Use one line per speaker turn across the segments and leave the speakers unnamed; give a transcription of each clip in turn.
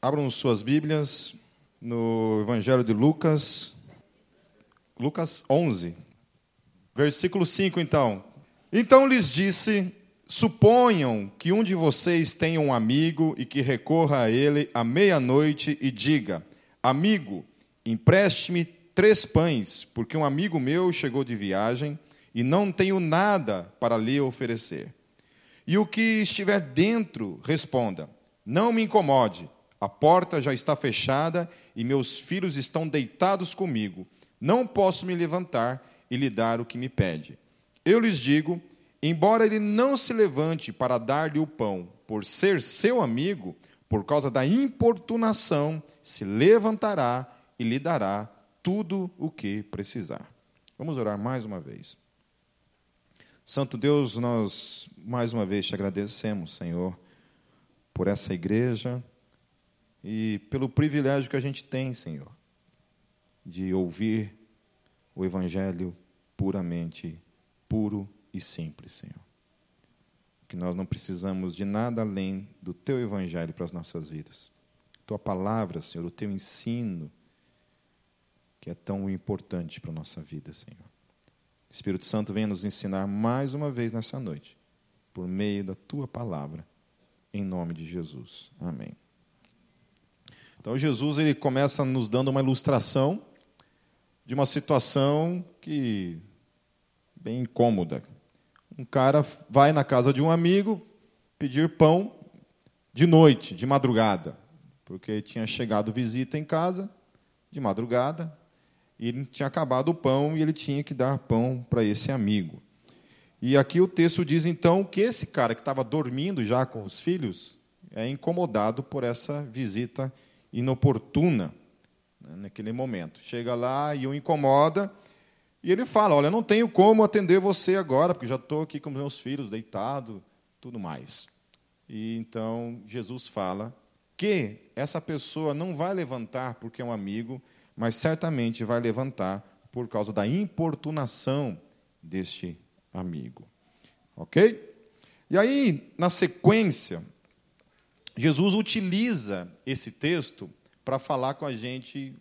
Abram suas Bíblias no Evangelho de Lucas, Lucas 11, versículo 5, então. Então lhes disse: Suponham que um de vocês tenha um amigo e que recorra a ele à meia-noite e diga: Amigo, empreste-me três pães, porque um amigo meu chegou de viagem e não tenho nada para lhe oferecer. E o que estiver dentro, responda: Não me incomode, a porta já está fechada e meus filhos estão deitados comigo. Não posso me levantar e lhe dar o que me pede. Eu lhes digo: embora ele não se levante para dar-lhe o pão, por ser seu amigo, por causa da importunação, se levantará e lhe dará tudo o que precisar. Vamos orar mais uma vez. Santo Deus, nós mais uma vez te agradecemos, Senhor, por essa igreja e pelo privilégio que a gente tem, Senhor, de ouvir o Evangelho puramente puro e simples, Senhor. Que nós não precisamos de nada além do Teu Evangelho para as nossas vidas. Tua palavra, Senhor, o Teu ensino, que é tão importante para a nossa vida, Senhor. Espírito Santo venha nos ensinar mais uma vez nessa noite, por meio da tua palavra, em nome de Jesus. Amém. Então Jesus ele começa nos dando uma ilustração de uma situação que bem incômoda. Um cara vai na casa de um amigo pedir pão de noite, de madrugada, porque tinha chegado visita em casa de madrugada e ele tinha acabado o pão e ele tinha que dar pão para esse amigo. E aqui o texto diz então que esse cara que estava dormindo já com os filhos é incomodado por essa visita inoportuna né, naquele momento. Chega lá e o incomoda e ele fala: Olha, não tenho como atender você agora, porque já estou aqui com meus filhos deitado, tudo mais. E então Jesus fala que essa pessoa não vai levantar porque é um amigo, mas certamente vai levantar por causa da importunação deste amigo. Ok? E aí, na sequência, Jesus utiliza esse texto para falar com a gente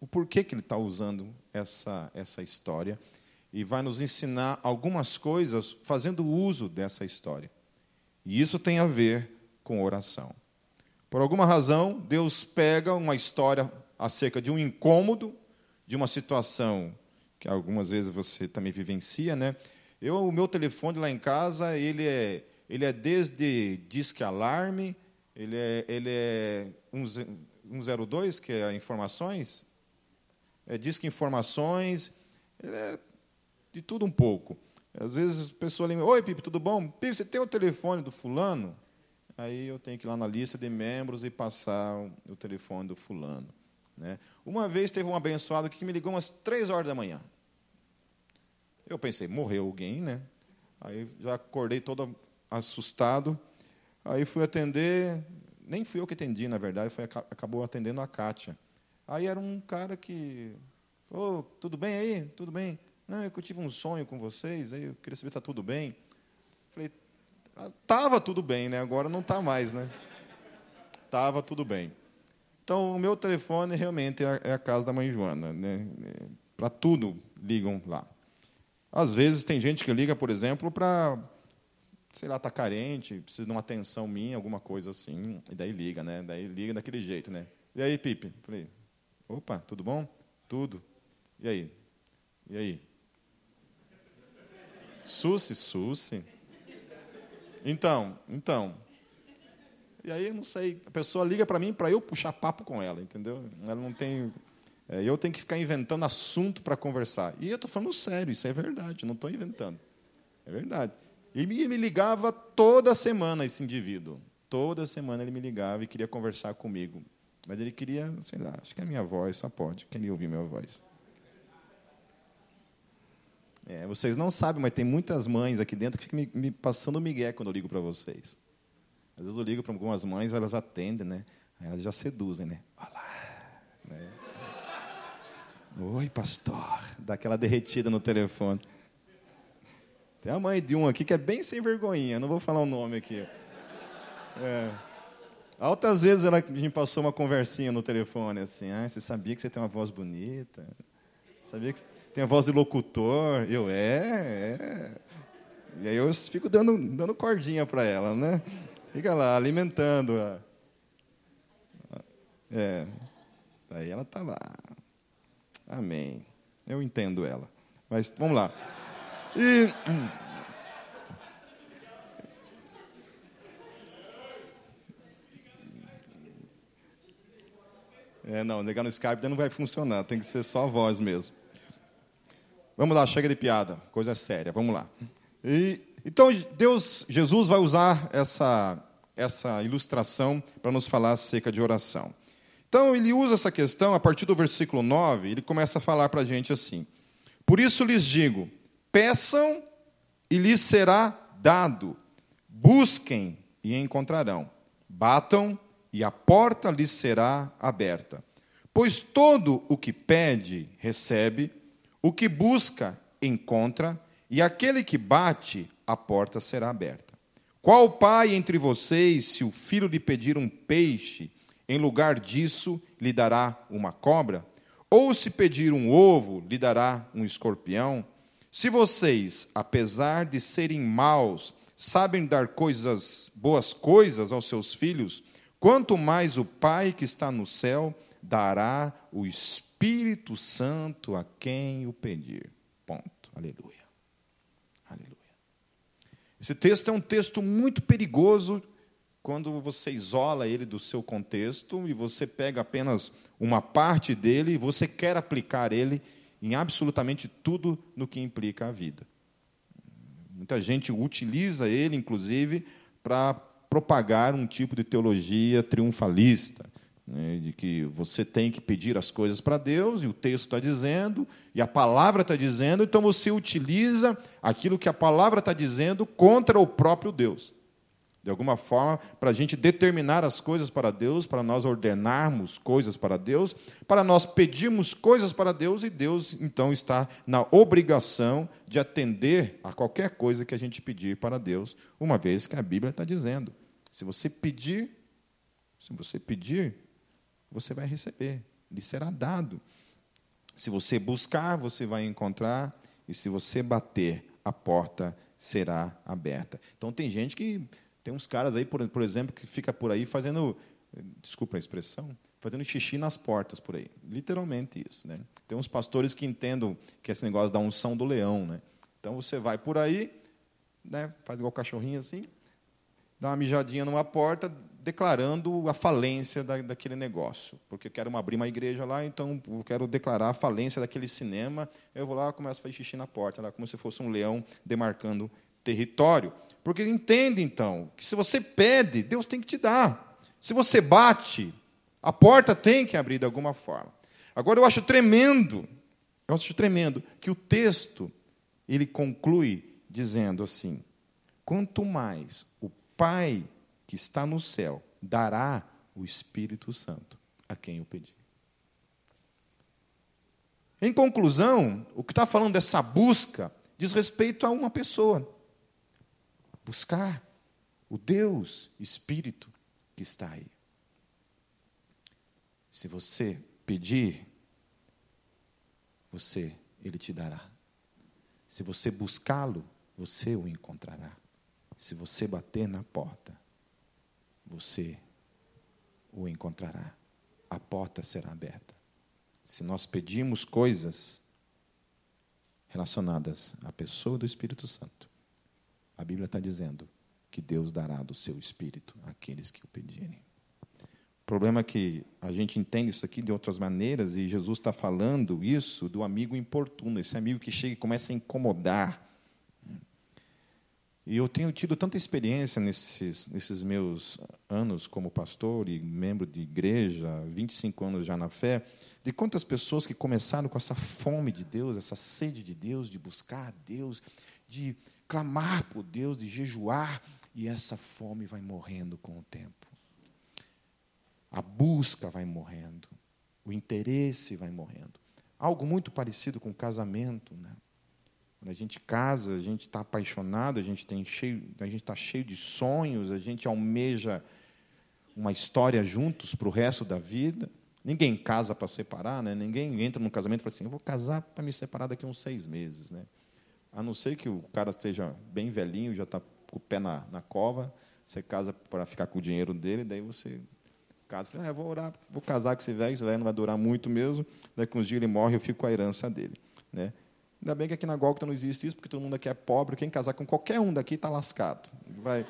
o porquê que ele está usando essa, essa história e vai nos ensinar algumas coisas fazendo uso dessa história. E isso tem a ver com oração. Por alguma razão, Deus pega uma história acerca de um incômodo, de uma situação que algumas vezes você também vivencia, né? Eu, o meu telefone lá em casa, ele é, ele é desde disque alarme, ele é, ele é 102, que é informações, é disque informações, ele é de tudo um pouco. Às vezes a pessoa lembra, oi Pipe, tudo bom? Pipe, você tem o telefone do fulano? Aí eu tenho que ir lá na lista de membros e passar o telefone do fulano. Né? Uma vez teve um abençoado que me ligou umas três horas da manhã. Eu pensei, morreu alguém, né? Aí já acordei todo assustado. Aí fui atender, nem fui eu que atendi, na verdade, foi, acabou atendendo a Kátia. Aí era um cara que, ô, oh, tudo bem aí? Tudo bem? Não, eu tive um sonho com vocês, aí eu queria saber se está tudo bem. Falei, estava tudo bem, né? Agora não está mais, né? Estava tudo bem. Então, o meu telefone realmente é, é a casa da mãe Joana. Né? Para tudo ligam lá. Às vezes tem gente que liga, por exemplo, para, sei lá, está carente, precisa de uma atenção minha, alguma coisa assim, e daí liga, né? Daí liga daquele jeito, né? E aí, Pipe? Falei, opa, tudo bom? Tudo. E aí? E aí? Susse, susse. Então, então, e aí, não sei, a pessoa liga para mim para eu puxar papo com ela, entendeu? Ela não tem. É, eu tenho que ficar inventando assunto para conversar. E eu estou falando sério, isso é verdade, não estou inventando. É verdade. E me, ligava toda semana esse indivíduo. Toda semana ele me ligava e queria conversar comigo. Mas ele queria, sei lá, acho que é a minha voz, só pode. Queria ouvir minha voz. É, vocês não sabem, mas tem muitas mães aqui dentro que ficam me, me passando migué quando eu ligo para vocês. Às vezes eu ligo para algumas mães, elas atendem, né? Aí elas já seduzem, né? Olá. Né? Oi, pastor. Dá aquela derretida no telefone. Tem a mãe de um aqui que é bem sem vergonhinha, não vou falar o nome aqui. É. Altas vezes ela, gente passou uma conversinha no telefone, assim, ah, você sabia que você tem uma voz bonita? Sabia que tem a voz de locutor? Eu, é, é. E aí eu fico dando, dando cordinha para ela, né? Fica lá, alimentando. -a. É. Aí ela está lá. Amém. Eu entendo ela. Mas vamos lá. E. É, não, negar no Skype não vai funcionar, tem que ser só a voz mesmo. Vamos lá, chega de piada, coisa séria, vamos lá. E, então, Deus, Jesus vai usar essa, essa ilustração para nos falar acerca de oração. Então, ele usa essa questão, a partir do versículo 9, ele começa a falar para a gente assim: Por isso lhes digo, peçam e lhes será dado, busquem e encontrarão, batam e a porta lhes será aberta. Pois todo o que pede, recebe, o que busca, encontra, e aquele que bate, a porta será aberta. Qual pai entre vocês, se o filho lhe pedir um peixe, em lugar disso lhe dará uma cobra? Ou se pedir um ovo, lhe dará um escorpião? Se vocês, apesar de serem maus, sabem dar coisas, boas coisas aos seus filhos, Quanto mais o Pai que está no céu dará o Espírito Santo a quem o pedir. Ponto. Aleluia. Aleluia. Esse texto é um texto muito perigoso quando você isola ele do seu contexto e você pega apenas uma parte dele e você quer aplicar ele em absolutamente tudo no que implica a vida. Muita gente utiliza ele, inclusive, para propagar um tipo de teologia triunfalista, né, de que você tem que pedir as coisas para Deus, e o texto está dizendo, e a palavra está dizendo, então você utiliza aquilo que a palavra está dizendo contra o próprio Deus. De alguma forma, para a gente determinar as coisas para Deus, para nós ordenarmos coisas para Deus, para nós pedirmos coisas para Deus, e Deus então está na obrigação de atender a qualquer coisa que a gente pedir para Deus, uma vez que a Bíblia está dizendo. Se você pedir, se você pedir, você vai receber, lhe será dado. Se você buscar, você vai encontrar, e se você bater, a porta será aberta. Então tem gente que tem uns caras aí, por, por exemplo, que fica por aí fazendo, desculpa a expressão, fazendo xixi nas portas por aí. Literalmente isso, né? Tem uns pastores que entendam que esse negócio da unção do leão, né? Então você vai por aí, né, faz igual cachorrinho assim, dá uma mijadinha numa porta, declarando a falência da, daquele negócio. Porque eu quero abrir uma igreja lá, então eu quero declarar a falência daquele cinema. Eu vou lá, começo a fazer xixi na porta, lá, como se fosse um leão demarcando território. Porque entende, então, que se você pede, Deus tem que te dar. Se você bate, a porta tem que abrir de alguma forma. Agora, eu acho tremendo, eu acho tremendo que o texto, ele conclui dizendo assim, quanto mais o Pai que está no céu dará o Espírito Santo a quem o pedir. Em conclusão, o que está falando dessa busca diz respeito a uma pessoa. Buscar o Deus Espírito que está aí. Se você pedir, você ele te dará. Se você buscá-lo, você o encontrará. Se você bater na porta, você o encontrará. A porta será aberta. Se nós pedimos coisas relacionadas à pessoa do Espírito Santo, a Bíblia está dizendo que Deus dará do seu Espírito àqueles que o pedirem. O problema é que a gente entende isso aqui de outras maneiras, e Jesus está falando isso do amigo importuno, esse amigo que chega e começa a incomodar e eu tenho tido tanta experiência nesses, nesses meus anos como pastor e membro de igreja, 25 anos já na fé, de quantas pessoas que começaram com essa fome de Deus, essa sede de Deus, de buscar a Deus, de clamar por Deus, de jejuar, e essa fome vai morrendo com o tempo. A busca vai morrendo, o interesse vai morrendo. Algo muito parecido com casamento, né? Quando a gente casa, a gente está apaixonado, a gente tem cheio, a gente está cheio de sonhos, a gente almeja uma história juntos para o resto da vida. Ninguém casa para separar, né? ninguém entra num casamento e fala assim: eu vou casar para me separar daqui a uns seis meses. Né? A não ser que o cara seja bem velhinho, já está com o pé na, na cova, você casa para ficar com o dinheiro dele, daí você casa, fala, ah, vou orar, vou casar com esse velho, esse velho não vai durar muito mesmo, daqui uns dias ele morre, eu fico com a herança dele. Né? Ainda bem que aqui na Gólgota não existe isso, porque todo mundo aqui é pobre, quem casar com qualquer um daqui está lascado. Vai,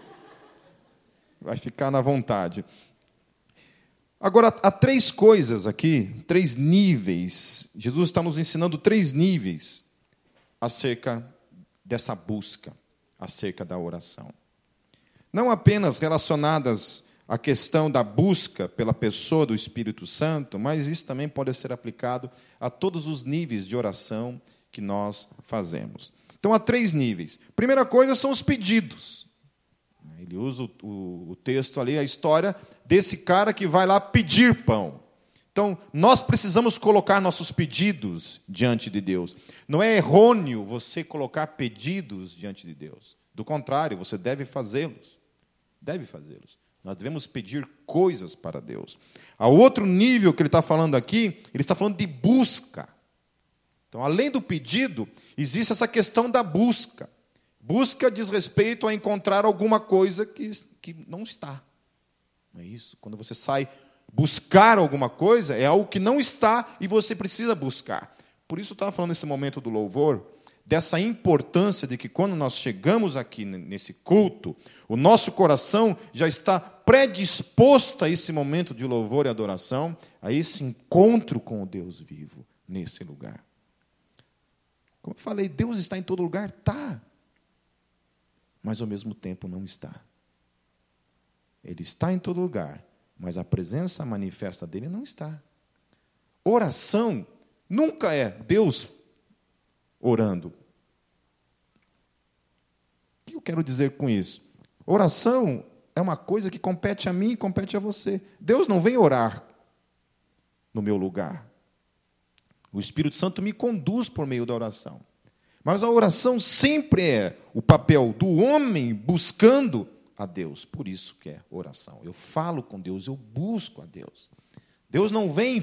vai ficar na vontade. Agora, há três coisas aqui, três níveis. Jesus está nos ensinando três níveis acerca dessa busca, acerca da oração. Não apenas relacionadas à questão da busca pela pessoa do Espírito Santo, mas isso também pode ser aplicado a todos os níveis de oração que nós fazemos. Então, há três níveis. Primeira coisa são os pedidos. Ele usa o, texto ali, a história desse cara que vai lá pedir pão. Então, nós precisamos colocar nossos pedidos diante de Deus. Não é errôneo você colocar pedidos diante de Deus. Do contrário, você deve fazê-los. Deve fazê-los. Nós devemos pedir coisas para Deus. A outro nível que ele está falando aqui, ele está falando de busca. Então, além do pedido, existe essa questão da busca. Busca diz respeito a encontrar alguma coisa que, que não está. Não é isso? Quando você sai buscar alguma coisa, é algo que não está e você precisa buscar. Por isso eu estava falando nesse momento do louvor, dessa importância de que quando nós chegamos aqui nesse culto, o nosso coração já está predisposto a esse momento de louvor e adoração, a esse encontro com o Deus vivo nesse lugar. Como eu falei, Deus está em todo lugar? Está mas ao mesmo tempo não está. Ele está em todo lugar, mas a presença manifesta dele não está. Oração nunca é Deus orando. O que eu quero dizer com isso? Oração é uma coisa que compete a mim e compete a você. Deus não vem orar no meu lugar. O Espírito Santo me conduz por meio da oração. Mas a oração sempre é o papel do homem buscando a Deus. Por isso que é oração. Eu falo com Deus, eu busco a Deus. Deus não vem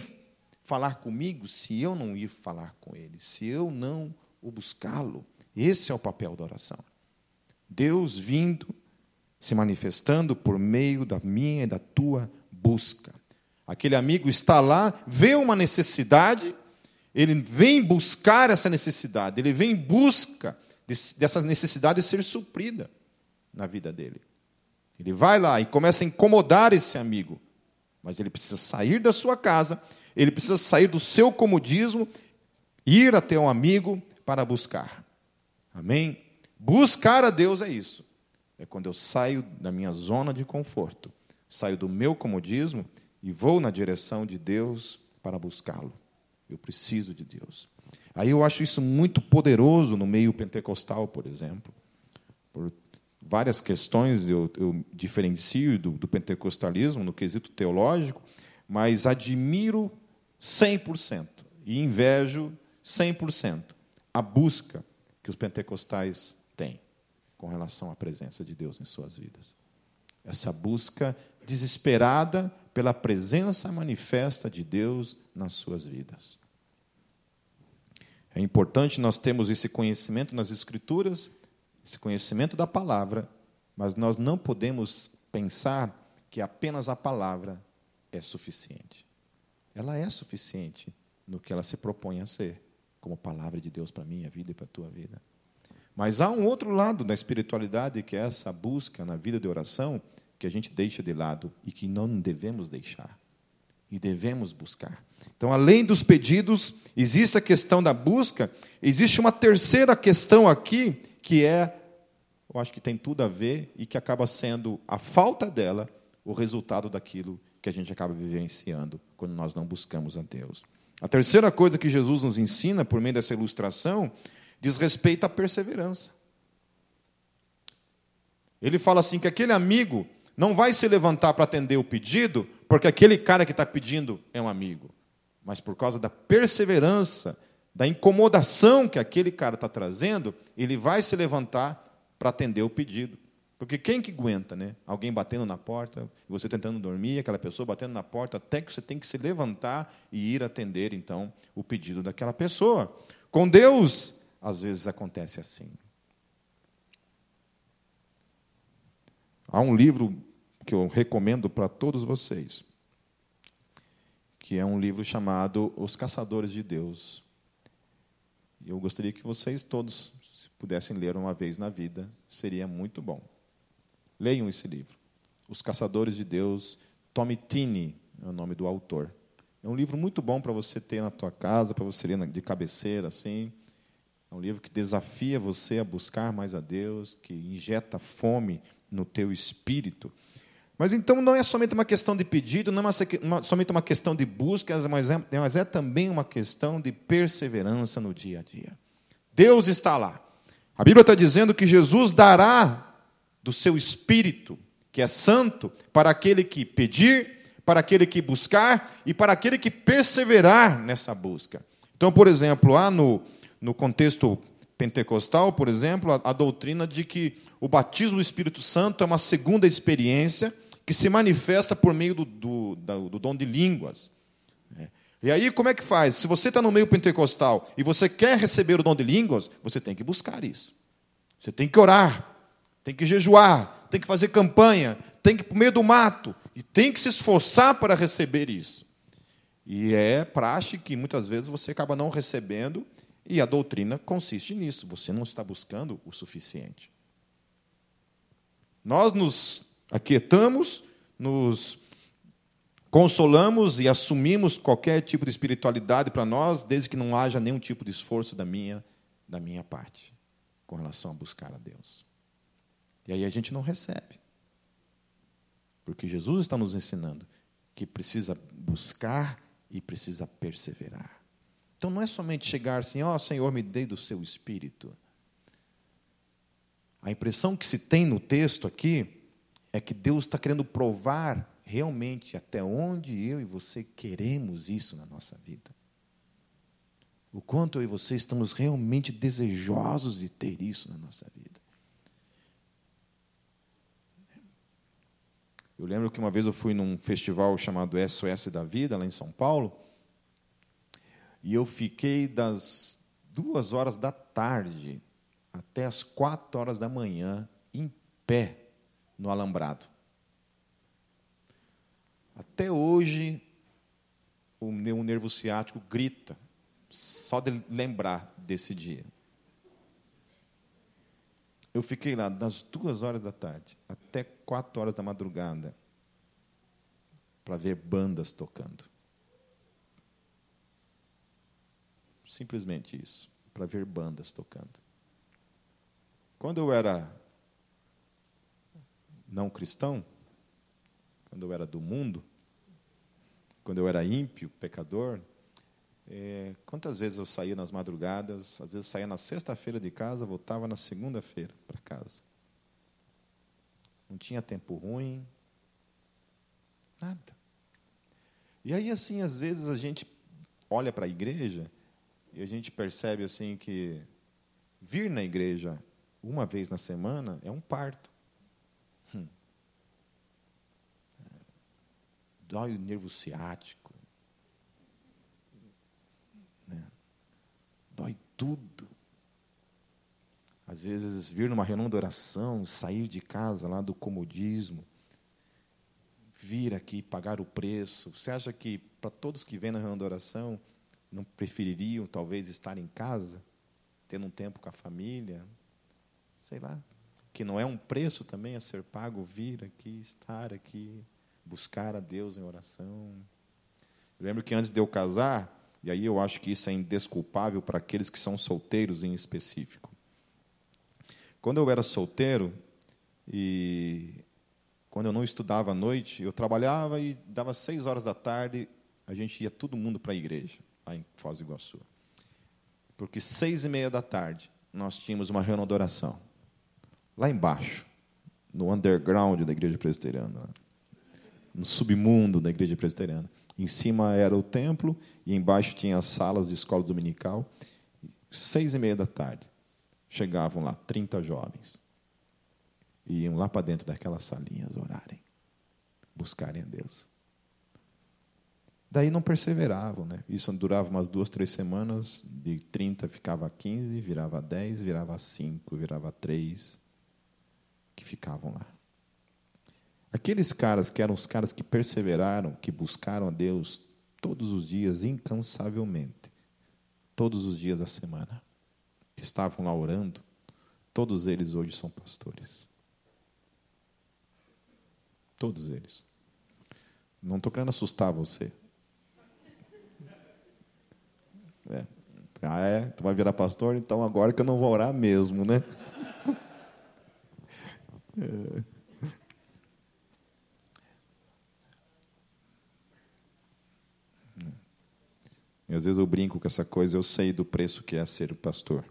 falar comigo se eu não ir falar com Ele, se eu não o buscá-lo. Esse é o papel da oração. Deus vindo, se manifestando por meio da minha e da tua busca. Aquele amigo está lá, vê uma necessidade, ele vem buscar essa necessidade, ele vem em busca dessa necessidade ser suprida na vida dele. Ele vai lá e começa a incomodar esse amigo, mas ele precisa sair da sua casa, ele precisa sair do seu comodismo, ir até um amigo para buscar. Amém? Buscar a Deus é isso. É quando eu saio da minha zona de conforto, saio do meu comodismo e vou na direção de Deus para buscá-lo. Eu preciso de Deus. Aí eu acho isso muito poderoso no meio pentecostal, por exemplo. Por várias questões eu, eu diferencio do, do pentecostalismo no quesito teológico, mas admiro 100% e invejo 100% a busca que os pentecostais têm com relação à presença de Deus em suas vidas. Essa busca desesperada pela presença manifesta de Deus nas suas vidas. É importante nós termos esse conhecimento nas Escrituras, esse conhecimento da palavra, mas nós não podemos pensar que apenas a palavra é suficiente. Ela é suficiente no que ela se propõe a ser, como palavra de Deus para a minha vida e para a tua vida. Mas há um outro lado da espiritualidade, que é essa busca na vida de oração, que a gente deixa de lado e que não devemos deixar. E devemos buscar. Então, além dos pedidos, existe a questão da busca, existe uma terceira questão aqui, que é, eu acho que tem tudo a ver e que acaba sendo a falta dela o resultado daquilo que a gente acaba vivenciando quando nós não buscamos a Deus. A terceira coisa que Jesus nos ensina por meio dessa ilustração diz respeito à perseverança. Ele fala assim que aquele amigo não vai se levantar para atender o pedido, porque aquele cara que está pedindo é um amigo, mas por causa da perseverança, da incomodação que aquele cara está trazendo, ele vai se levantar para atender o pedido. Porque quem que aguenta, né? Alguém batendo na porta, você tentando dormir, aquela pessoa batendo na porta, até que você tem que se levantar e ir atender, então, o pedido daquela pessoa. Com Deus, às vezes acontece assim. Há um livro que eu recomendo para todos vocês, que é um livro chamado Os Caçadores de Deus. E eu gostaria que vocês todos pudessem ler uma vez na vida, seria muito bom. Leiam esse livro. Os Caçadores de Deus, Tommy Tini é o nome do autor. É um livro muito bom para você ter na tua casa, para você ler de cabeceira, assim. É um livro que desafia você a buscar mais a Deus, que injeta fome no teu espírito. Mas então não é somente uma questão de pedido, não é somente uma questão de busca, mas é, mas é também uma questão de perseverança no dia a dia. Deus está lá. A Bíblia está dizendo que Jesus dará do seu espírito, que é santo, para aquele que pedir, para aquele que buscar e para aquele que perseverar nessa busca. Então, por exemplo, lá no, no contexto pentecostal, por exemplo, a, a doutrina de que o batismo do Espírito Santo é uma segunda experiência que se manifesta por meio do, do, do, do dom de línguas. É. E aí, como é que faz? Se você está no meio pentecostal e você quer receber o dom de línguas, você tem que buscar isso. Você tem que orar, tem que jejuar, tem que fazer campanha, tem que ir para o meio do mato e tem que se esforçar para receber isso. E é praxe que muitas vezes você acaba não recebendo, e a doutrina consiste nisso. Você não está buscando o suficiente. Nós nos aquietamos, nos consolamos e assumimos qualquer tipo de espiritualidade para nós, desde que não haja nenhum tipo de esforço da minha, da minha parte com relação a buscar a Deus. E aí a gente não recebe. Porque Jesus está nos ensinando que precisa buscar e precisa perseverar. Então não é somente chegar assim, ó oh, Senhor, me dê do seu espírito. A impressão que se tem no texto aqui é que Deus está querendo provar realmente até onde eu e você queremos isso na nossa vida. O quanto eu e você estamos realmente desejosos de ter isso na nossa vida. Eu lembro que uma vez eu fui num festival chamado SOS da Vida, lá em São Paulo, e eu fiquei das duas horas da tarde até as quatro horas da manhã, em pé, no alambrado. Até hoje, o meu nervo ciático grita, só de lembrar desse dia. Eu fiquei lá das duas horas da tarde até quatro horas da madrugada para ver bandas tocando. Simplesmente isso, para ver bandas tocando. Quando eu era não cristão, quando eu era do mundo, quando eu era ímpio, pecador, é, quantas vezes eu saía nas madrugadas, às vezes saía na sexta-feira de casa, voltava na segunda-feira para casa. Não tinha tempo ruim, nada. E aí, assim, às vezes a gente olha para a igreja e a gente percebe assim que vir na igreja uma vez na semana é um parto. Dói o nervo ciático. Dói tudo. Às vezes, vir numa reunião de oração, sair de casa lá do comodismo, vir aqui pagar o preço. Você acha que para todos que vêm na reunião de oração, não prefeririam talvez estar em casa, tendo um tempo com a família? Sei lá. Que não é um preço também a ser pago vir aqui, estar aqui, buscar a Deus em oração. Eu lembro que antes de eu casar, e aí eu acho que isso é indesculpável para aqueles que são solteiros em específico. Quando eu era solteiro e quando eu não estudava à noite, eu trabalhava e dava seis horas da tarde, a gente ia todo mundo para a igreja, lá em Foz do Iguaçu. Porque seis e meia da tarde nós tínhamos uma reunião de oração. Lá embaixo, no underground da igreja presbiteriana, no submundo da igreja presbiteriana. Em cima era o templo e embaixo tinha as salas de escola dominical. Seis e meia da tarde, chegavam lá 30 jovens. e iam lá para dentro daquelas salinhas orarem, buscarem a Deus. Daí não perseveravam, né? Isso durava umas duas, três semanas, de 30 ficava 15, virava 10, virava 5, virava 3, que ficavam lá. Aqueles caras que eram os caras que perseveraram, que buscaram a Deus todos os dias, incansavelmente, todos os dias da semana, que estavam lá orando, todos eles hoje são pastores. Todos eles. Não estou querendo assustar você. É. Ah, é? Tu vai virar pastor? Então agora que eu não vou orar mesmo, né? É. Às vezes eu brinco com essa coisa, eu sei do preço que é ser pastor.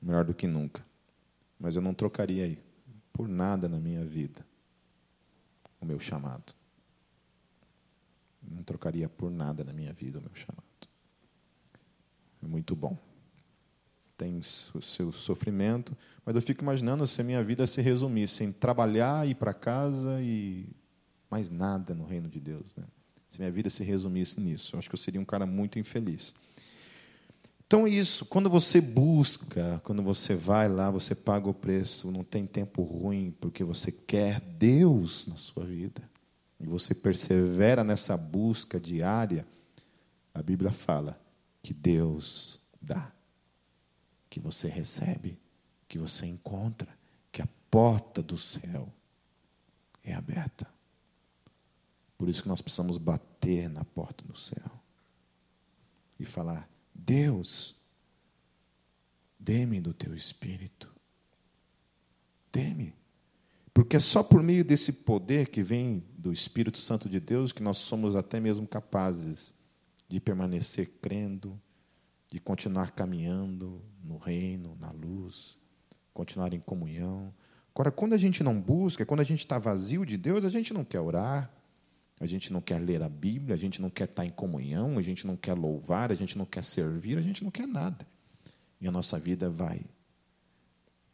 Melhor do que nunca. Mas eu não trocaria aí por nada na minha vida o meu chamado. Não trocaria por nada na minha vida o meu chamado. É muito bom. Tem o seu sofrimento, mas eu fico imaginando se a minha vida se resumisse em trabalhar, ir para casa e mais nada no reino de Deus. Né? Se minha vida se resumisse nisso, eu acho que eu seria um cara muito infeliz. Então é isso, quando você busca, quando você vai lá, você paga o preço, não tem tempo ruim, porque você quer Deus na sua vida, e você persevera nessa busca diária, a Bíblia fala que Deus dá, que você recebe, que você encontra, que a porta do céu é aberta. Por isso que nós precisamos bater na porta do céu e falar: Deus, dê-me do teu espírito. Dê-me. Porque é só por meio desse poder que vem do Espírito Santo de Deus que nós somos até mesmo capazes de permanecer crendo, de continuar caminhando no reino, na luz, continuar em comunhão. Agora, quando a gente não busca, quando a gente está vazio de Deus, a gente não quer orar, a gente não quer ler a Bíblia, a gente não quer estar em comunhão, a gente não quer louvar, a gente não quer servir, a gente não quer nada. E a nossa vida vai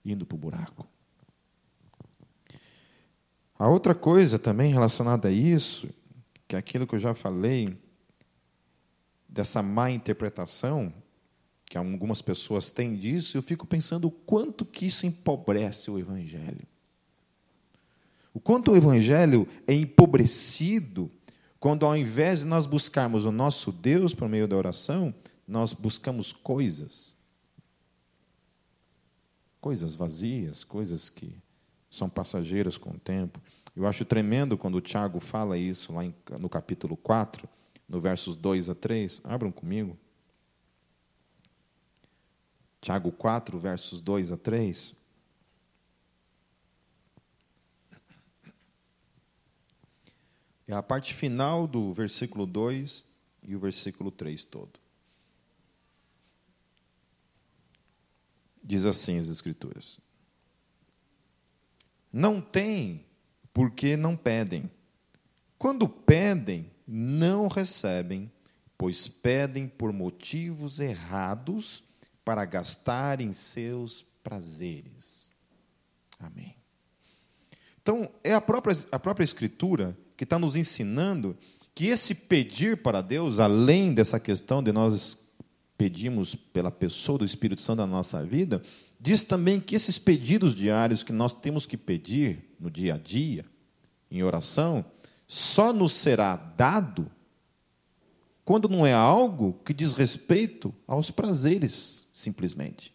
indo para o buraco. A outra coisa também relacionada a isso, que é aquilo que eu já falei, dessa má interpretação que algumas pessoas têm disso, eu fico pensando o quanto que isso empobrece o Evangelho. O quanto o evangelho é empobrecido quando, ao invés de nós buscarmos o nosso Deus por meio da oração, nós buscamos coisas. Coisas vazias, coisas que são passageiras com o tempo. Eu acho tremendo quando o Tiago fala isso lá no capítulo 4, no versos 2 a 3. Abram comigo. Tiago 4, versos 2 a 3. É a parte final do versículo 2 e o versículo 3 todo. Diz assim as Escrituras: Não têm porque não pedem. Quando pedem, não recebem, pois pedem por motivos errados para gastar em seus prazeres. Amém. Então, é a própria, a própria Escritura que está nos ensinando que esse pedir para Deus, além dessa questão de nós pedimos pela pessoa do Espírito Santo na nossa vida, diz também que esses pedidos diários que nós temos que pedir no dia a dia, em oração, só nos será dado quando não é algo que diz respeito aos prazeres, simplesmente.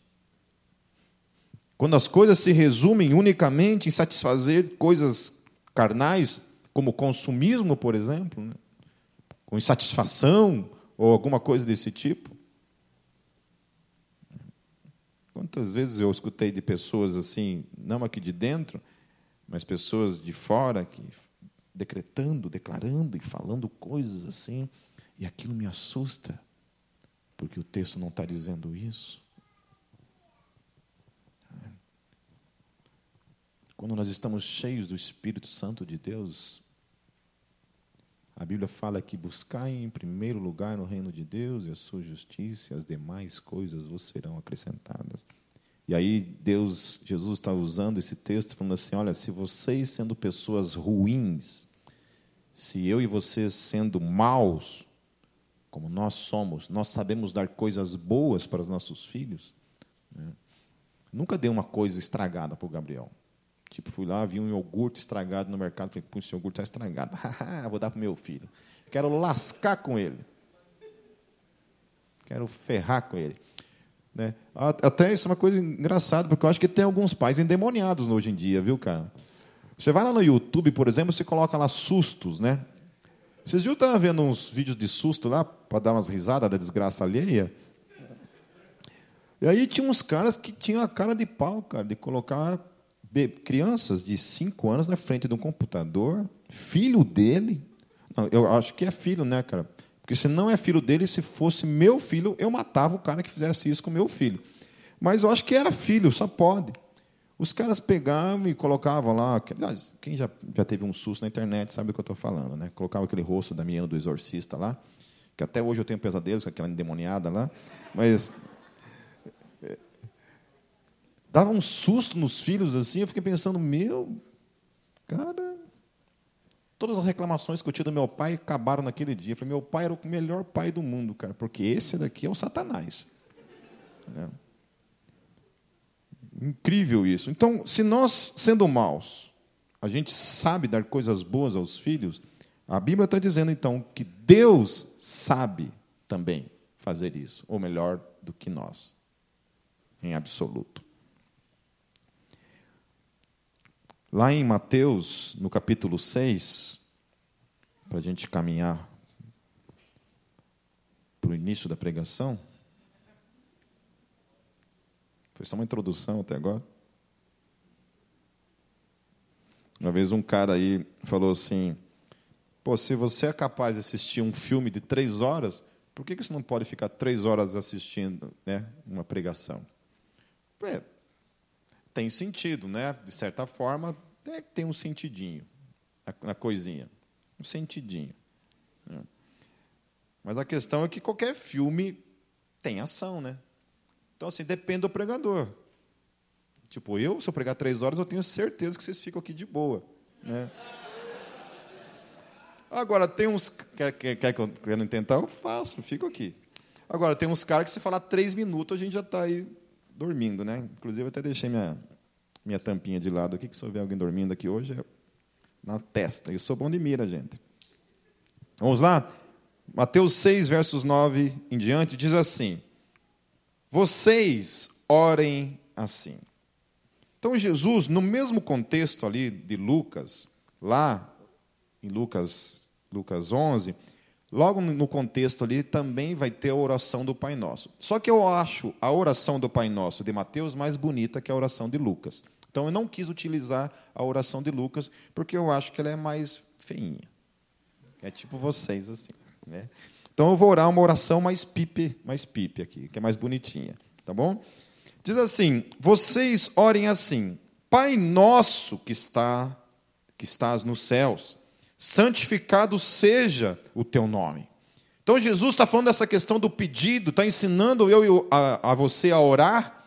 Quando as coisas se resumem unicamente em satisfazer coisas carnais, como consumismo, por exemplo, né? com insatisfação ou alguma coisa desse tipo. Quantas vezes eu escutei de pessoas assim, não aqui de dentro, mas pessoas de fora que decretando, declarando e falando coisas assim, e aquilo me assusta, porque o texto não está dizendo isso. Quando nós estamos cheios do Espírito Santo de Deus, a Bíblia fala que buscai em primeiro lugar no reino de Deus e a sua justiça, e as demais coisas vos serão acrescentadas. E aí Deus, Jesus está usando esse texto falando assim: olha, se vocês sendo pessoas ruins, se eu e vocês sendo maus, como nós somos, nós sabemos dar coisas boas para os nossos filhos. Né? Nunca dei uma coisa estragada para o Gabriel. Tipo, fui lá, vi um iogurte estragado no mercado, falei, pô, esse iogurte está estragado. Vou dar para meu filho. Quero lascar com ele. Quero ferrar com ele. Né? Até isso é uma coisa engraçada, porque eu acho que tem alguns pais endemoniados hoje em dia, viu, cara? Você vai lá no YouTube, por exemplo, você coloca lá sustos, né? Vocês viram estavam vendo uns vídeos de susto lá, para dar umas risadas da desgraça alheia? E aí tinha uns caras que tinham a cara de pau, cara, de colocar crianças de 5 anos na frente de um computador, filho dele. Não, eu acho que é filho, né, cara? Porque se não é filho dele, se fosse meu filho, eu matava o cara que fizesse isso com meu filho. Mas eu acho que era filho, só pode. Os caras pegavam e colocavam lá. Quem já, já teve um susto na internet sabe o que eu estou falando, né? Colocava aquele rosto da menina do exorcista lá, que até hoje eu tenho pesadelos com aquela endemoniada lá. Mas. Dava um susto nos filhos assim, eu fiquei pensando, meu, cara, Todas as reclamações que eu tinha do meu pai acabaram naquele dia. Eu falei, meu pai era o melhor pai do mundo, cara, porque esse daqui é o Satanás. É. Incrível isso. Então, se nós, sendo maus, a gente sabe dar coisas boas aos filhos, a Bíblia está dizendo, então, que Deus sabe também fazer isso, ou melhor do que nós, em absoluto. Lá em Mateus, no capítulo 6, para a gente caminhar para o início da pregação. Foi só uma introdução até agora. Uma vez um cara aí falou assim: Pô, se você é capaz de assistir um filme de três horas, por que você não pode ficar três horas assistindo né, uma pregação? É, tem sentido, né? De certa forma, é, tem um sentidinho na, coisinha. Um sentidinho. Né? Mas a questão é que qualquer filme tem ação, né? Então, assim, depende do pregador. Tipo, eu, se eu pregar três horas, eu tenho certeza que vocês ficam aqui de boa. Né? Agora, tem uns. Quer, quer, quer que eu quero tentar? Eu faço, fico aqui. Agora, tem uns caras que se falar três minutos, a gente já está aí dormindo, né? Inclusive, eu até deixei minha, minha tampinha de lado aqui, que se eu ver alguém dormindo aqui hoje, é na testa. Eu sou bom de mira, gente. Vamos lá? Mateus 6, versos 9 em diante, diz assim: Vocês orem assim. Então, Jesus, no mesmo contexto ali de Lucas, lá em Lucas, Lucas 11, logo no contexto ali também vai ter a oração do Pai Nosso. Só que eu acho a oração do Pai Nosso de Mateus mais bonita que a oração de Lucas. Então eu não quis utilizar a oração de Lucas, porque eu acho que ela é mais feinha. É tipo vocês, assim. Né? Então eu vou orar uma oração mais pipe, mais pipe aqui, que é mais bonitinha. Tá bom? Diz assim: vocês orem assim, Pai nosso que está que estás nos céus, santificado seja o teu nome. Então Jesus está falando dessa questão do pedido, está ensinando eu a, a você a orar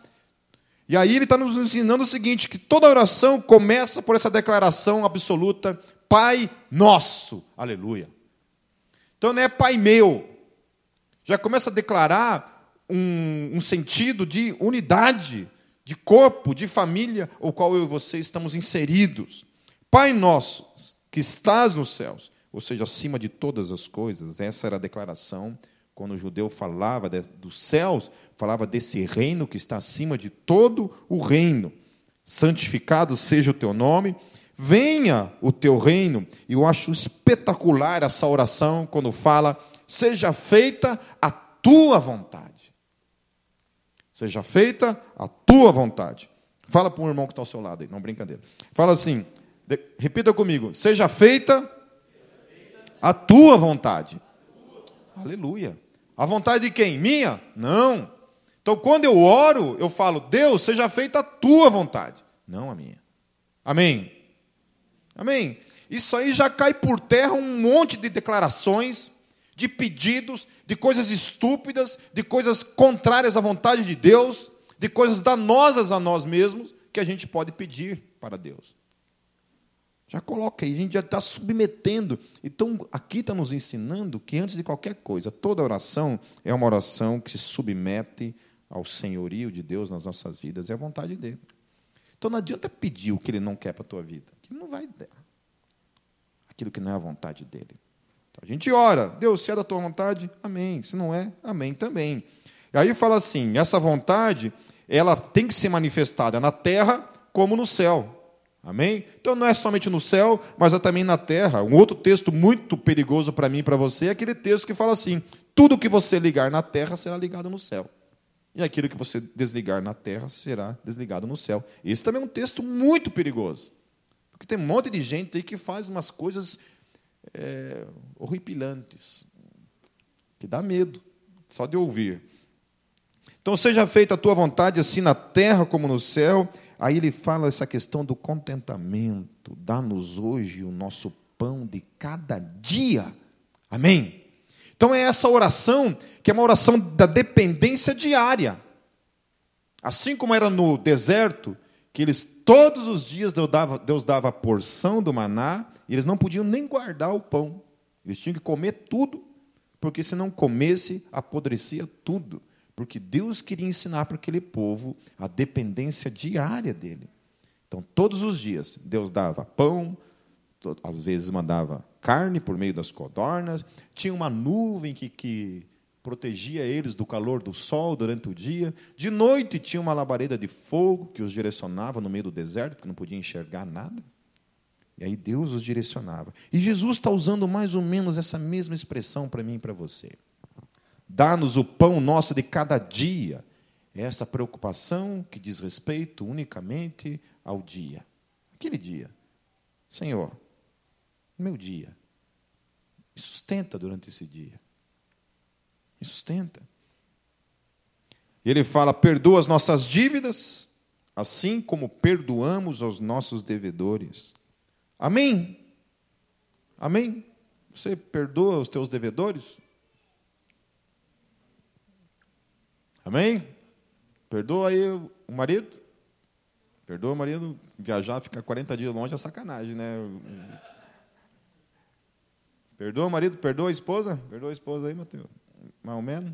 e aí ele está nos ensinando o seguinte: que toda oração começa por essa declaração absoluta, Pai nosso. Aleluia. Então não é Pai meu. Já começa a declarar um, um sentido de unidade, de corpo, de família, o qual eu e você estamos inseridos. Pai nosso, que estás nos céus, ou seja, acima de todas as coisas, essa era a declaração quando o judeu falava dos céus, falava desse reino que está acima de todo o reino. Santificado seja o teu nome, venha o teu reino. E eu acho espetacular essa oração quando fala: seja feita a tua vontade. Seja feita a tua vontade. Fala para um irmão que está ao seu lado aí, não brincadeira. Fala assim, de, repita comigo: seja feita a tua vontade. Aleluia. A vontade de quem? Minha? Não. Então, quando eu oro, eu falo, Deus, seja feita a tua vontade, não a minha. Amém? Amém? Isso aí já cai por terra um monte de declarações, de pedidos, de coisas estúpidas, de coisas contrárias à vontade de Deus, de coisas danosas a nós mesmos que a gente pode pedir para Deus. Já coloca aí, a gente já está submetendo. Então, aqui está nos ensinando que antes de qualquer coisa, toda oração é uma oração que se submete ao senhorio de Deus nas nossas vidas, é a vontade dele. Então não adianta pedir o que ele não quer para a tua vida, que não vai dar. Aquilo que não é a vontade dele. Então, a gente ora, Deus, se é da tua vontade, amém. Se não é, amém também. E aí fala assim: essa vontade, ela tem que ser manifestada na terra como no céu. Amém? Então não é somente no céu, mas é também na terra. Um outro texto muito perigoso para mim e para você é aquele texto que fala assim: tudo que você ligar na terra será ligado no céu. E aquilo que você desligar na terra será desligado no céu. Esse também é um texto muito perigoso. Porque tem um monte de gente aí que faz umas coisas é, horripilantes, que dá medo, só de ouvir. Então, seja feita a tua vontade, assim na terra como no céu. Aí ele fala essa questão do contentamento. Dá-nos hoje o nosso pão de cada dia. Amém? Então é essa oração que é uma oração da dependência diária. Assim como era no deserto, que eles todos os dias Deus dava, Deus dava a porção do maná, e eles não podiam nem guardar o pão. Eles tinham que comer tudo, porque se não comesse, apodrecia tudo porque Deus queria ensinar para aquele povo a dependência diária dele. Então, todos os dias, Deus dava pão, às vezes mandava carne por meio das codornas, tinha uma nuvem que, que protegia eles do calor do sol durante o dia. De noite tinha uma labareda de fogo que os direcionava no meio do deserto, porque não podia enxergar nada. E aí Deus os direcionava. E Jesus está usando mais ou menos essa mesma expressão para mim e para você. Dá-nos o pão nosso de cada dia. É essa preocupação que diz respeito unicamente ao dia. Aquele dia. Senhor, meu dia. Me sustenta durante esse dia. Me sustenta. E ele fala: perdoa as nossas dívidas, assim como perdoamos aos nossos devedores. Amém? Amém? Você perdoa os teus devedores? Amém? Perdoa aí o marido. Perdoa o marido. Viajar, ficar 40 dias longe é sacanagem, né? Perdoa o marido, perdoa a esposa. Perdoa a esposa aí, Mateus. Mais ou menos.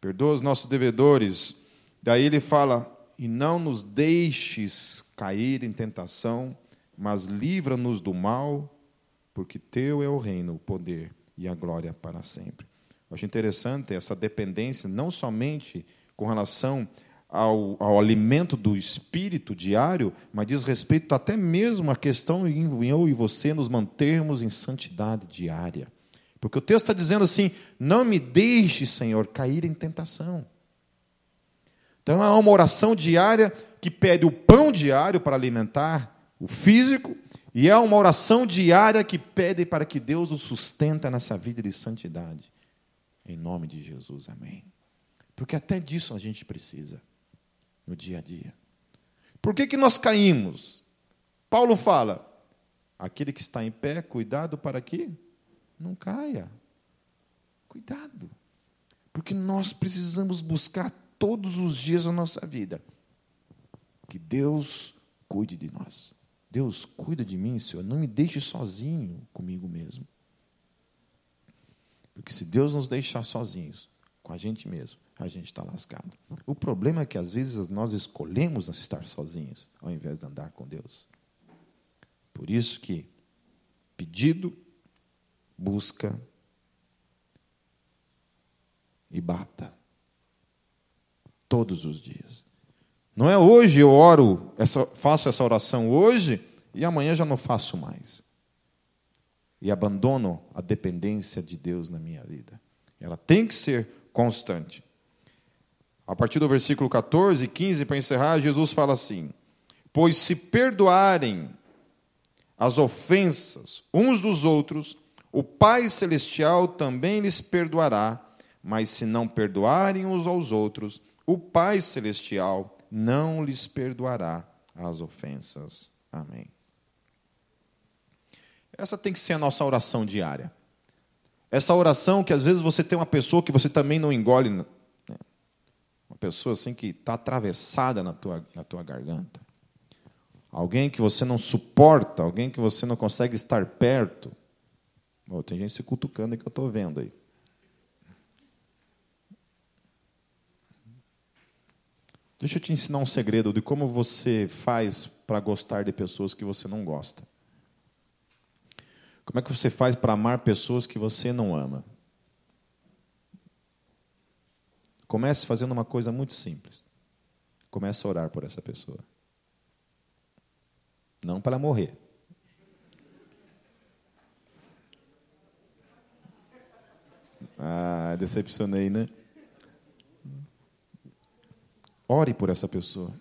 Perdoa os nossos devedores. Daí ele fala: E não nos deixes cair em tentação, mas livra-nos do mal, porque teu é o reino, o poder e a glória para sempre. Eu acho interessante essa dependência, não somente com relação ao, ao, alimento do espírito diário, mas diz respeito até mesmo à questão em eu e você nos mantermos em santidade diária. Porque o texto está dizendo assim: não me deixe, Senhor, cair em tentação. Então há uma oração diária que pede o pão diário para alimentar o físico, e é uma oração diária que pede para que Deus o sustenta nessa vida de santidade. Em nome de Jesus, amém. Porque até disso a gente precisa no dia a dia. Por que, que nós caímos? Paulo fala: aquele que está em pé, cuidado para que não caia. Cuidado. Porque nós precisamos buscar todos os dias da nossa vida que Deus cuide de nós. Deus cuida de mim, Senhor. Não me deixe sozinho comigo mesmo. Porque se Deus nos deixar sozinhos com a gente mesmo, a gente está lascado. O problema é que às vezes nós escolhemos estar sozinhos ao invés de andar com Deus. Por isso que pedido, busca e bata todos os dias. Não é hoje eu oro, essa, faço essa oração hoje e amanhã já não faço mais e abandono a dependência de Deus na minha vida. Ela tem que ser constante. A partir do versículo 14 e 15, para encerrar, Jesus fala assim: Pois se perdoarem as ofensas uns dos outros, o Pai Celestial também lhes perdoará, mas se não perdoarem uns aos outros, o Pai Celestial não lhes perdoará as ofensas. Amém. Essa tem que ser a nossa oração diária. Essa oração que às vezes você tem uma pessoa que você também não engole, né? Uma pessoa assim que está atravessada na tua, na tua garganta. Alguém que você não suporta, alguém que você não consegue estar perto. Oh, tem gente se cutucando que eu estou vendo aí. Deixa eu te ensinar um segredo de como você faz para gostar de pessoas que você não gosta. Como é que você faz para amar pessoas que você não ama? Comece fazendo uma coisa muito simples. Comece a orar por essa pessoa. Não para morrer. Ah, decepcionei, né? Ore por essa pessoa.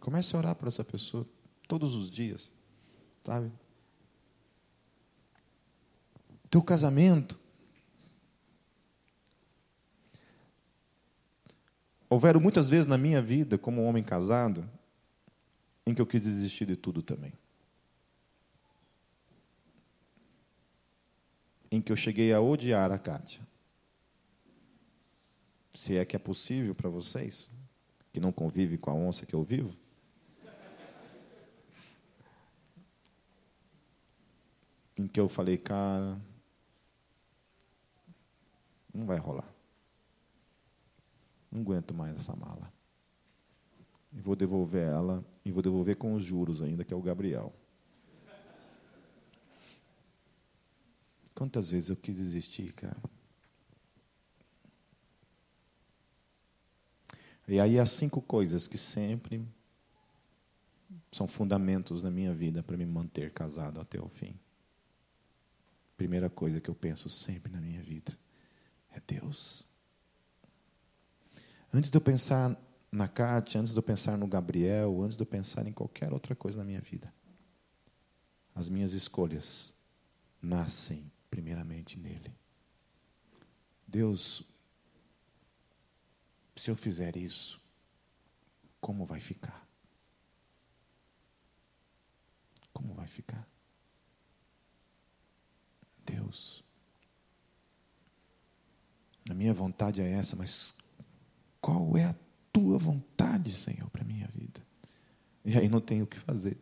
Comece a orar por essa pessoa todos os dias, sabe? Teu casamento. Houveram muitas vezes na minha vida, como homem casado, em que eu quis desistir de tudo também. Em que eu cheguei a odiar a Kátia. Se é que é possível para vocês, que não convive com a onça que eu vivo. Em que eu falei, cara, não vai rolar. Não aguento mais essa mala. E vou devolver ela, e vou devolver com os juros ainda, que é o Gabriel. Quantas vezes eu quis desistir, cara? E aí há cinco coisas que sempre são fundamentos na minha vida para me manter casado até o fim. Primeira coisa que eu penso sempre na minha vida é Deus. Antes de eu pensar na Kátia, antes de eu pensar no Gabriel, antes de eu pensar em qualquer outra coisa na minha vida, as minhas escolhas nascem primeiramente nele. Deus, se eu fizer isso, como vai ficar? Como vai ficar? Deus, a minha vontade é essa, mas qual é a tua vontade, Senhor, para a minha vida? E aí não tenho o que fazer.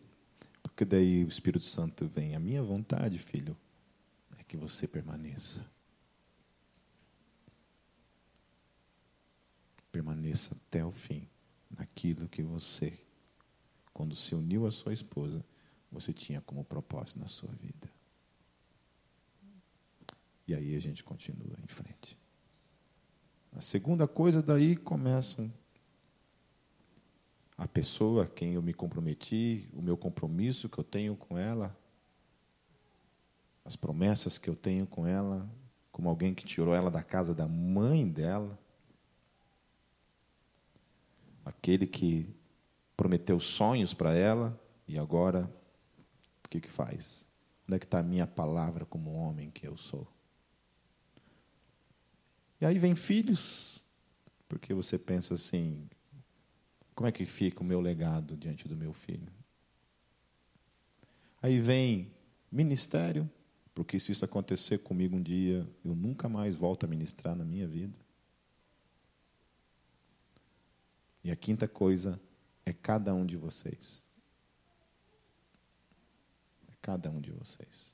Porque daí o Espírito Santo vem. A minha vontade, filho, é que você permaneça. Permaneça até o fim naquilo que você, quando se uniu à sua esposa, você tinha como propósito na sua vida. E aí a gente continua em frente. A segunda coisa, daí começam a pessoa a quem eu me comprometi, o meu compromisso que eu tenho com ela, as promessas que eu tenho com ela, como alguém que tirou ela da casa da mãe dela, aquele que prometeu sonhos para ela e agora o que que faz? Onde é que está a minha palavra como homem que eu sou? E aí vem filhos, porque você pensa assim: como é que fica o meu legado diante do meu filho? Aí vem ministério, porque se isso acontecer comigo um dia, eu nunca mais volto a ministrar na minha vida. E a quinta coisa é cada um de vocês. É cada um de vocês.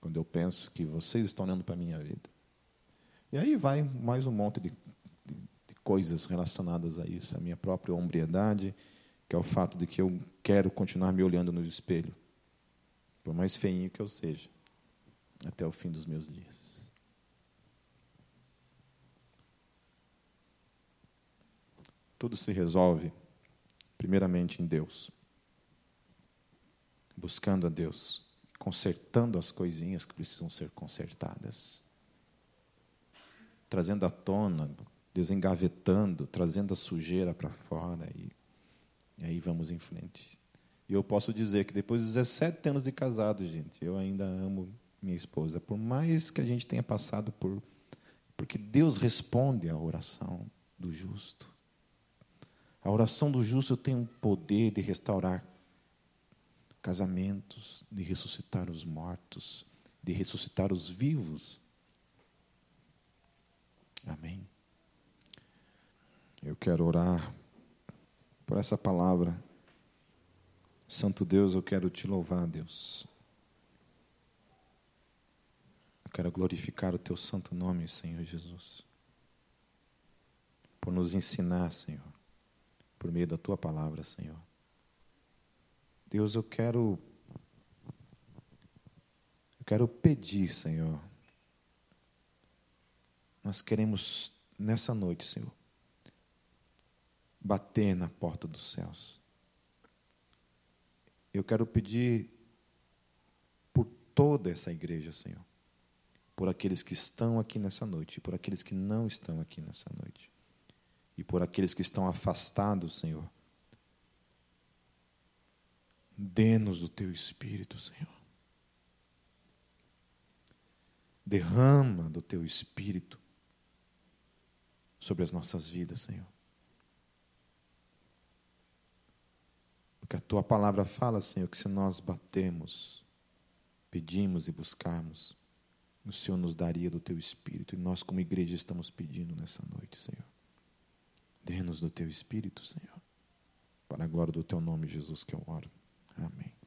Quando eu penso que vocês estão olhando para a minha vida, e aí vai mais um monte de, de, de coisas relacionadas a isso, a minha própria hombridade, que é o fato de que eu quero continuar me olhando no espelho, por mais feinho que eu seja, até o fim dos meus dias. Tudo se resolve, primeiramente, em Deus. Buscando a Deus, consertando as coisinhas que precisam ser consertadas trazendo à tona, desengavetando, trazendo a sujeira para fora. E, e aí vamos em frente. E eu posso dizer que depois de 17 anos de casado, gente, eu ainda amo minha esposa. Por mais que a gente tenha passado por. Porque Deus responde à oração do justo. A oração do justo tem o poder de restaurar casamentos, de ressuscitar os mortos, de ressuscitar os vivos. Amém. Eu quero orar por essa palavra. Santo Deus, eu quero te louvar, Deus. Eu quero glorificar o teu santo nome, Senhor Jesus. Por nos ensinar, Senhor, por meio da tua palavra, Senhor. Deus, eu quero eu quero pedir, Senhor. Nós queremos nessa noite, Senhor, bater na porta dos céus. Eu quero pedir por toda essa igreja, Senhor, por aqueles que estão aqui nessa noite, por aqueles que não estão aqui nessa noite, e por aqueles que estão afastados, Senhor. Dê-nos do teu espírito, Senhor. Derrama do teu espírito sobre as nossas vidas, Senhor. Porque a tua palavra fala, Senhor, que se nós batemos, pedimos e buscarmos, o Senhor nos daria do teu espírito. E nós, como igreja, estamos pedindo nessa noite, Senhor. Dê-nos do teu espírito, Senhor. Para a glória do teu nome, Jesus, que eu oro. Amém.